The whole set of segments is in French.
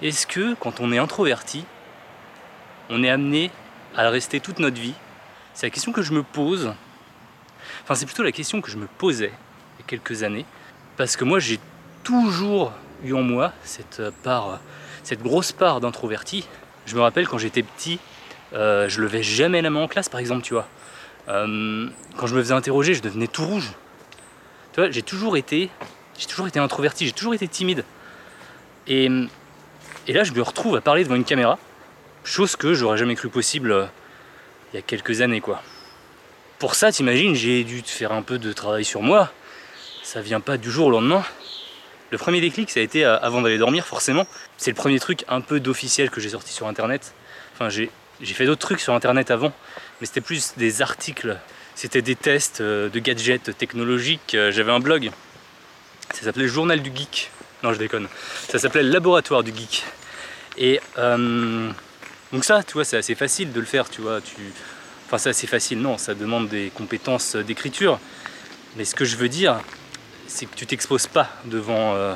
est-ce que quand on est introverti, on est amené à le rester toute notre vie? C'est la question que je me pose. Enfin, c'est plutôt la question que je me posais il y a quelques années. Parce que moi, j'ai toujours eu en moi cette part, cette grosse part d'introverti. Je me rappelle quand j'étais petit, euh, je levais jamais la main en classe, par exemple, tu vois. Euh, quand je me faisais interroger, je devenais tout rouge. Tu vois, j'ai toujours été, j'ai toujours été introverti, j'ai toujours été timide. Et, et là, je me retrouve à parler devant une caméra, chose que j'aurais jamais cru possible euh, il y a quelques années, quoi. Pour ça, t'imagines, j'ai dû faire un peu de travail sur moi. Ça vient pas du jour au lendemain. Le premier déclic, ça a été avant d'aller dormir, forcément. C'est le premier truc un peu d'officiel que j'ai sorti sur Internet. Enfin, j'ai fait d'autres trucs sur internet avant, mais c'était plus des articles, c'était des tests euh, de gadgets technologiques. Euh, j'avais un blog, ça s'appelait Journal du Geek. Non, je déconne. Ça s'appelait Laboratoire du Geek. Et euh, donc ça, tu vois, c'est assez facile de le faire, tu vois. Tu... Enfin, c'est assez facile, non, ça demande des compétences d'écriture. Mais ce que je veux dire, c'est que tu t'exposes pas devant.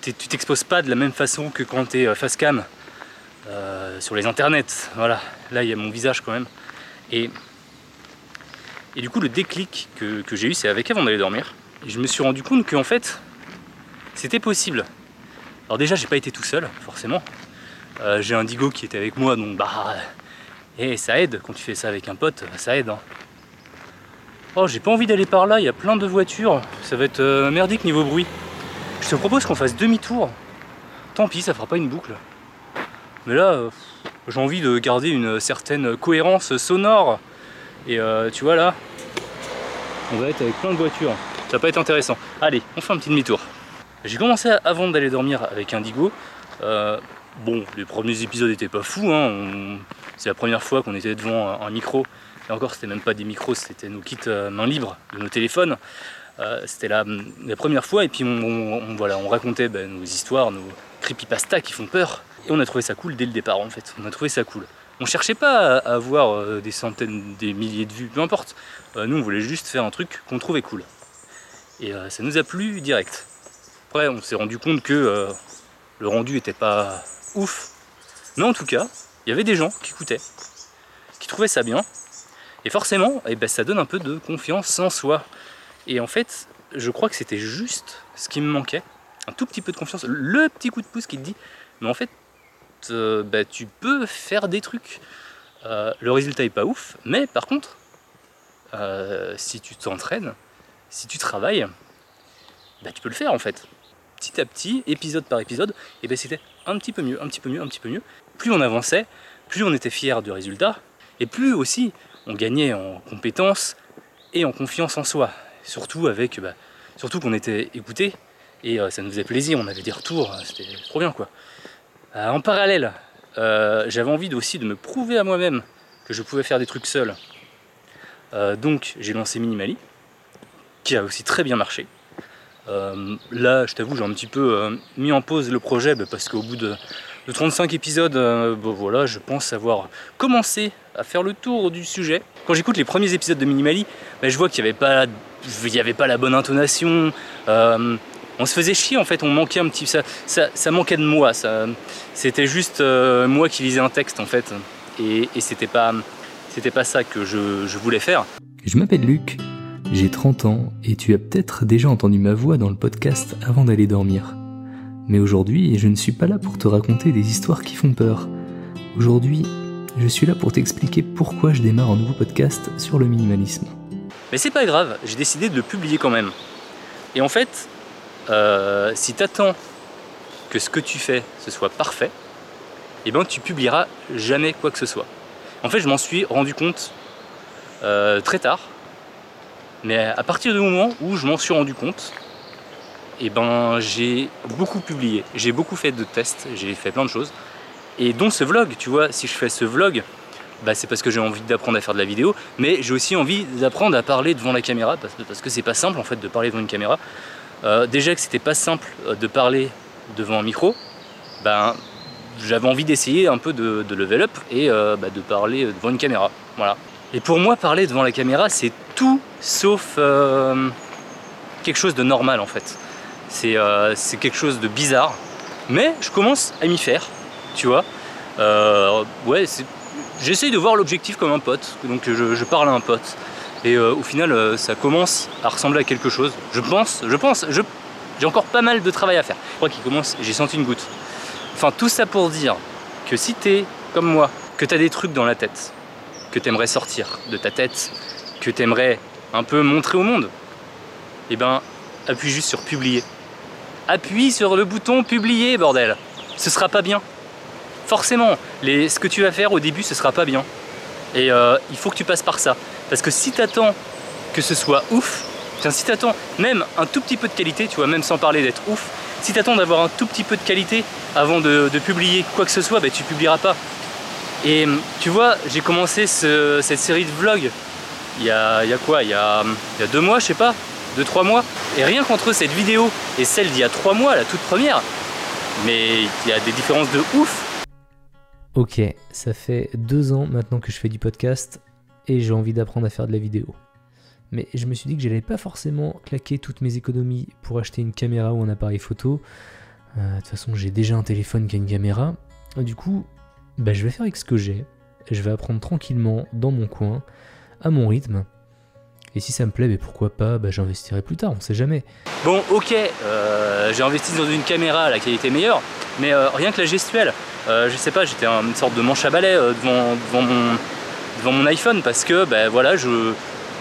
Tu t'exposes pas de la même façon que quand tu es face cam. Euh, sur les internets. Voilà, là il y a mon visage quand même. Et, du coup, le déclic que, j'ai eu, c'est avec avant d'aller dormir. Et je me suis rendu compte qu'en fait, c'était possible. Alors, déjà, j'ai pas été tout seul, forcément. Euh, j'ai un digo qui était avec moi, donc bah. Et ça aide, quand tu fais ça avec un pote, ça aide. Hein. Oh, j'ai pas envie d'aller par là, il y a plein de voitures, ça va être euh, merdique niveau bruit. Je te propose qu'on fasse demi-tour. Tant pis, ça fera pas une boucle. Mais là, euh, j'ai envie de garder une certaine cohérence sonore. Et euh, tu vois là, on va être avec plein de voitures. Ça va pas être intéressant. Allez, on fait un petit demi-tour. J'ai commencé avant d'aller dormir avec Indigo. Euh, bon, les premiers épisodes étaient pas fous. Hein. C'est la première fois qu'on était devant un micro. Et encore, c'était même pas des micros, c'était nos kits main libre de nos téléphones. c'était la, première fois. Et puis, on, voilà, on racontait ben, nos histoires, nos creepypasta qui font peur. Et on a trouvé ça cool dès le départ en fait. On a trouvé ça cool. On cherchait pas à avoir euh, des centaines, des milliers de vues, peu importe. Euh, nous on voulait juste faire un truc qu'on trouvait cool. Et euh, ça nous a plu direct. Après on s'est rendu compte que le rendu était pas ouf. Mais en tout cas, il y avait des gens qui écoutaient, qui trouvaient ça bien. Et forcément, eh ben, ça donne un peu de confiance en soi. Et en fait, je crois que c'était juste ce qui me manquait. Un tout petit peu de confiance. Le petit coup de pouce qui te dit, mais en fait, euh, bah, tu peux faire des trucs. Euh, le résultat est pas ouf, mais par contre, euh, si tu t'entraînes, si tu travailles, bah, tu peux le faire en fait. Petit à petit, épisode par épisode, et ben c'était un petit peu mieux, un petit peu mieux, un petit peu mieux. Plus on avançait, plus on était fier du résultat, et plus aussi on gagnait en compétences et en confiance en soi. Surtout avec, bah, surtout qu'on était écouté et ça nous faisait plaisir, on avait des retours, c'était trop bien quoi. Euh, en parallèle, euh, j'avais envie aussi de me prouver à moi-même que je pouvais faire des trucs seul. Euh, donc j'ai lancé Minimali, qui a aussi très bien marché. Là, je t'avoue, j'ai un petit peu mis en pause le projet bah, parce qu'au bout de, 35 épisodes, bah, voilà, je pense avoir commencé à faire le tour du sujet. Quand j'écoute les premiers épisodes de Minimali, bah, je vois qu'il n'y avait, pas, avait pas la bonne intonation on se faisait chier en fait, on manquait un petit. Ça, manquait de moi, c'était juste euh, moi qui lisais un texte en fait. Et, pas, c'était pas ça que je voulais faire. Je m'appelle Luc, j'ai 30 ans et tu as peut-être déjà entendu ma voix dans le podcast avant d'aller dormir. Mais aujourd'hui, je ne suis pas là pour te raconter des histoires qui font peur. Aujourd'hui, je suis là pour t'expliquer pourquoi je démarre un nouveau podcast sur le minimalisme. Mais c'est pas grave, j'ai décidé de le publier quand même. Et en fait, euh, si tu attends que ce que tu fais ce soit parfait, eh ben tu publieras jamais quoi que ce soit. En fait, je m'en suis rendu compte euh, très tard, mais à partir du moment où je m'en suis rendu compte, eh ben j'ai beaucoup publié, j'ai beaucoup fait de tests, j'ai fait plein de choses, et dont ce vlog, tu vois, si je fais ce vlog, bah, c'est parce que j'ai envie d'apprendre à faire de la vidéo, mais j'ai aussi envie d'apprendre à parler devant la caméra, parce, que c'est pas simple en fait de parler devant une caméra. Euh, déjà que c'était pas simple euh, de parler devant un micro, ben, j'avais envie d'essayer un peu de, level up et euh, bah, de parler devant une caméra. Voilà. Et pour moi, parler devant la caméra, c'est tout sauf quelque chose de normal en fait. C'est quelque chose de bizarre. Mais je commence à m'y faire, tu vois. Euh, ouais, j'essaye de voir l'objectif comme un pote, donc je, parle à un pote. Et euh, au final, euh, ça commence à ressembler à quelque chose. Je pense, je pense, j'ai encore pas mal de travail à faire. Je crois qu'il commence, j'ai senti une goutte. Enfin, tout ça pour dire que si t'es comme moi, que t'as des trucs dans la tête, que t'aimerais sortir de ta tête, que t'aimerais un peu montrer au monde, eh ben, appuie juste sur publier. Appuie sur le bouton publier, bordel. Ce sera pas bien. Forcément, ce que tu vas faire au début, ce sera pas bien. Et euh, il faut que tu passes par ça. Parce que si t'attends que ce soit ouf, si t'attends même un tout petit peu de qualité, tu vois, même sans parler d'être ouf, si t'attends d'avoir un tout petit peu de qualité avant de, publier quoi que ce soit, ben, tu publieras pas. Et tu vois, j'ai commencé cette série de vlogs il y a, quoi? Il y a, deux mois, je sais pas, deux, trois mois. Et rien qu'entre cette vidéo et celle d'il y a trois mois, la toute première, mais il y a des différences de ouf. Ok, ça fait deux ans maintenant que je fais du podcast et j'ai envie d'apprendre à faire de la vidéo. Mais je me suis dit que j'allais pas forcément claquer toutes mes économies pour acheter une caméra ou un appareil photo. Euh, de toute façon, j'ai déjà un téléphone qui a une caméra. Du coup, bah, je vais faire avec ce que j'ai. Je vais apprendre tranquillement dans mon coin, à mon rythme. Et si ça me plaît, mais pourquoi pas, bah, j'investirai plus tard, on sait jamais. Bon, ok, euh, j'ai investi dans une caméra à la qualité meilleure, mais euh, rien que la gestuelle, euh, je sais pas, j'étais une sorte de manche à balai devant, devant, mon, devant mon iPhone parce que ben voilà, je,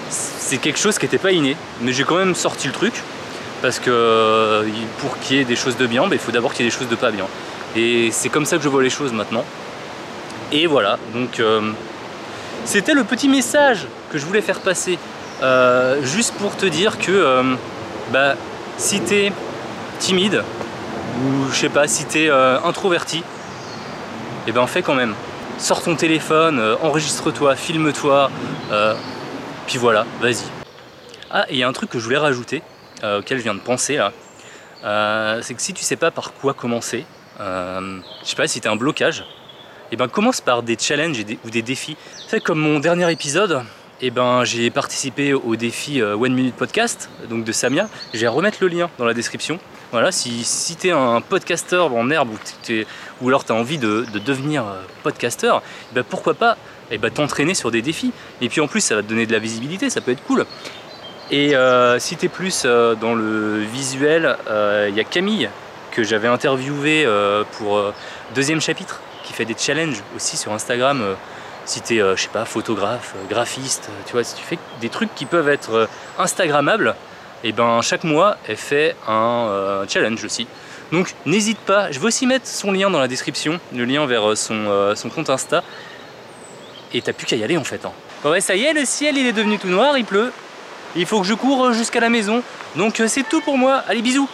c'est quelque chose qui n'était pas inné, mais j'ai quand même sorti le truc parce que pour qu'il y ait des choses de bien, ben, il faut d'abord qu'il y ait des choses de pas bien. Et c'est comme ça que je vois les choses maintenant. Et voilà, donc c'était le petit message que je voulais faire passer euh, juste pour te dire que euh, bah, si t'es timide ou je sais pas si t'es euh, introverti, et eh ben fais quand même. Sors ton téléphone, enregistre-toi, filme-toi, puis voilà, vas-y. Ah, et il y a un truc que je voulais rajouter, auquel je viens de penser là, c'est que si tu sais pas par quoi commencer, je sais pas si t'as un blocage, eh ben commence par des challenges ou des défis. Comme mon dernier épisode, eh ben, j'ai participé au défi euh, One Minute Podcast donc de Samia. Je vais remettre le lien dans la description. Voilà, si, si tu es un podcasteur en herbe ou, ou alors tu as envie de, devenir euh, podcasteur, eh ben pourquoi pas eh ben, t'entraîner sur des défis. Et puis en plus, ça va te donner de la visibilité, ça peut être cool. Et euh, si tu es plus dans le visuel, il y a Camille que j'avais interviewé pour deuxième chapitre qui fait des challenges aussi sur Instagram si tu es, euh, je sais pas, photographe, euh, graphiste, tu vois, si tu fais des trucs qui peuvent être euh, Instagrammables, et eh ben chaque mois, elle fait un challenge aussi. Donc n'hésite pas, je vais aussi mettre son lien dans la description, le lien vers son, son compte Insta. Et t'as plus qu'à y aller en fait. Hein. Bon ouais, ça y est, le ciel il est devenu tout noir, il pleut. Il faut que je cours jusqu'à la maison. Donc c'est tout pour moi. Allez, bisous